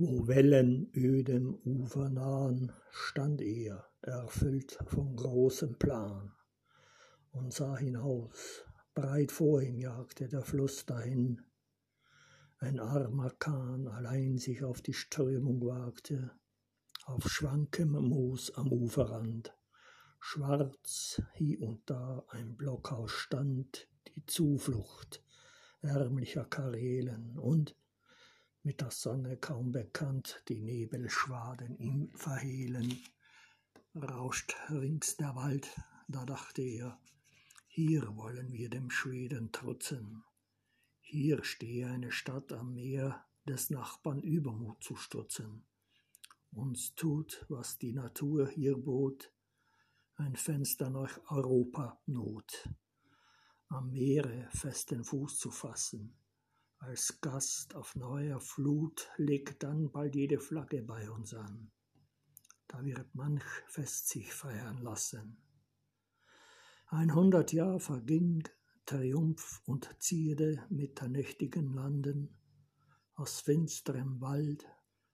Wo Wellen ödem Ufer nahen, stand er, erfüllt von großem Plan, und sah hinaus, breit vor ihm jagte der Fluss dahin, ein armer Kahn allein sich auf die Strömung wagte, auf schwankem Moos am Uferrand, schwarz hie und da ein Blockhaus stand, die Zuflucht ärmlicher Karelen und mit der Sonne kaum bekannt die Nebelschwaden ihm verhehlen. Rauscht rings der Wald, da dachte er, hier wollen wir dem Schweden trutzen. Hier stehe eine Stadt am Meer, des Nachbarn Übermut zu stutzen. Uns tut, was die Natur hier bot, ein Fenster nach Europa Not. Am Meere festen Fuß zu fassen, als Gast auf neuer Flut legt dann bald jede Flagge bei uns an. Da wird manch Fest sich feiern lassen. Ein hundert Jahr verging, Triumph und Zierde mitternächtigen Landen, aus finsterem Wald,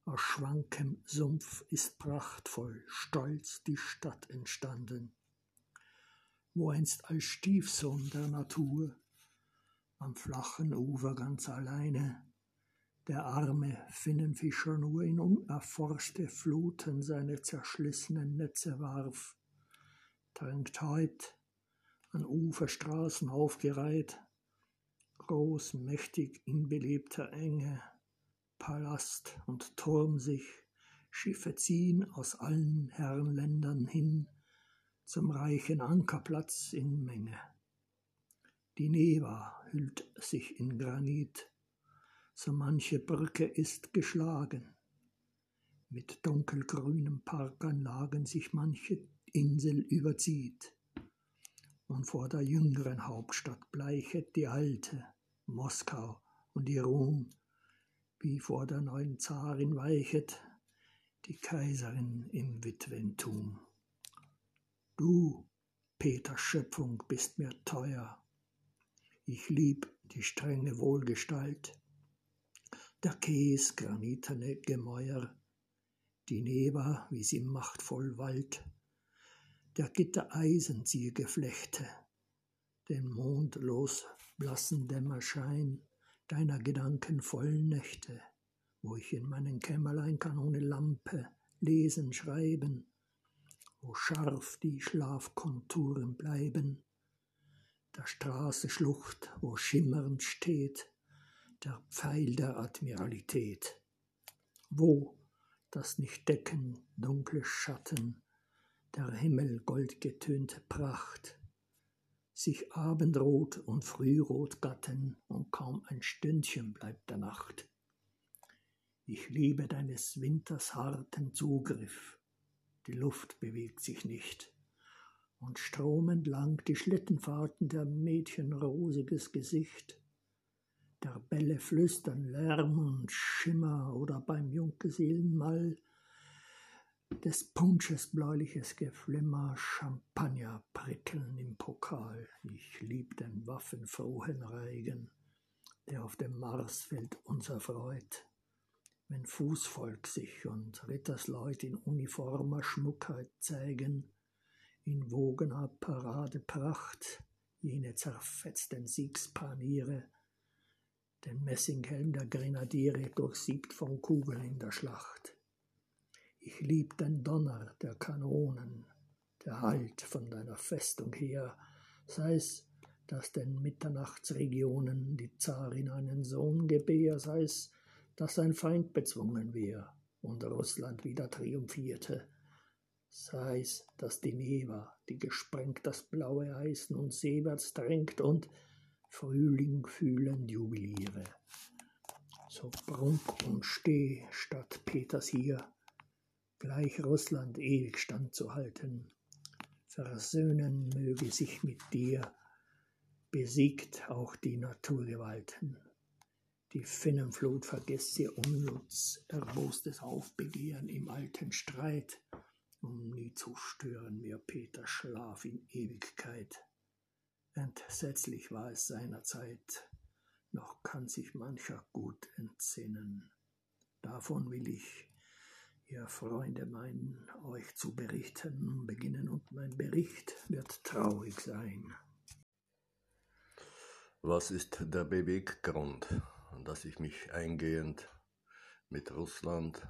aus schwankem Sumpf ist prachtvoll, stolz die Stadt entstanden, wo einst als Stiefsohn der Natur am flachen Ufer ganz alleine, der arme Finnenfischer nur in unerforschte Fluten seine zerschlissenen Netze warf, drängt heut an Uferstraßen aufgereiht, groß, mächtig in belebter Enge, Palast und Turm sich, Schiffe ziehen aus allen Herrenländern hin zum reichen Ankerplatz in Menge. Die Neva hüllt sich in Granit, so manche Brücke ist geschlagen. Mit dunkelgrünen Parkanlagen sich manche Insel überzieht. Und vor der jüngeren Hauptstadt bleichet die alte, Moskau und ihr Ruhm, wie vor der neuen Zarin weichet die Kaiserin im Witwentum. Du, Peter Schöpfung, bist mir teuer, ich lieb die strenge Wohlgestalt, der Käs granitene Gemäuer, die Neva, wie sie machtvoll wallt, der Gitter Eisenziergeflechte, den mondlos blassen Dämmerschein deiner gedankenvollen Nächte, wo ich in meinen Kämmerlein kann ohne Lampe lesen, schreiben, wo scharf die Schlafkonturen bleiben, der Straße Schlucht, wo schimmernd steht der Pfeil der Admiralität, wo das nicht decken dunkle Schatten, der Himmel goldgetönte Pracht, sich Abendrot und Frührot gatten und kaum ein Stündchen bleibt der Nacht. Ich liebe deines Winters harten Zugriff, die Luft bewegt sich nicht, und stromend lang die Schlittenfahrten der Mädchen rosiges Gesicht, der Bälle flüstern Lärm und Schimmer oder beim Junggesellenmal des Punsches bläuliches Geflimmer, Champagner prickeln im Pokal. Ich lieb den waffenfrohen Reigen, der auf dem Marsfeld uns erfreut, wenn Fußvolk sich und Rittersleut in uniformer Schmuckheit zeigen, in wogener Paradepracht jene zerfetzten Siegspaniere, den Messinghelm der Grenadiere durchsiebt von Kugeln in der Schlacht. Ich lieb den Donner der Kanonen, der Halt von deiner Festung her, sei's, dass den Mitternachtsregionen die Zarin einen Sohn gebär, sei's, dass ein Feind bezwungen wär und Russland wieder triumphierte, sei's, dass die Neva, die gesprengt das blaue Eis nun seewärts drängt und Frühling fühlend jubiliere. So prunk und steh statt Peters hier, gleich Russland ewig standzuhalten, versöhnen möge sich mit dir, besiegt auch die Naturgewalten. Die Finnenflut vergesst ihr Unnutz, erbostes Aufbegehren im alten Streit, um nie zu stören mir Peters Schlaf in Ewigkeit. Entsetzlich war es seinerzeit, noch kann sich mancher gut entsinnen. Davon will ich, ihr Freunde meinen, euch zu berichten beginnen und mein Bericht wird traurig sein. Was ist der Beweggrund, dass ich mich eingehend mit Russland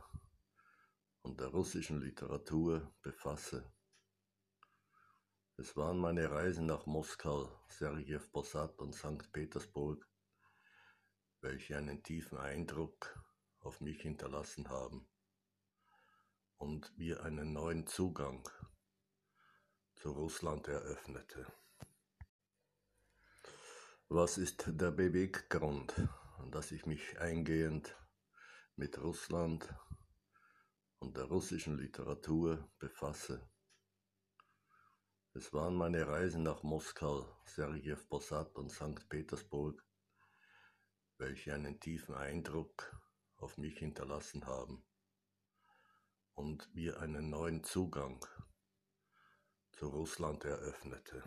und der russischen Literatur befasse? Es waren meine Reisen nach Moskau, Sergiew Posad und St. Petersburg, welche einen tiefen Eindruck auf mich hinterlassen haben und mir einen neuen Zugang zu Russland eröffnete. Was ist der Beweggrund, dass ich mich eingehend mit Russland und der russischen Literatur befasse? Es waren meine Reisen nach Moskau, Sergiew Posad und St. Petersburg, welche einen tiefen Eindruck auf mich hinterlassen haben und mir einen neuen Zugang zu Russland eröffnete.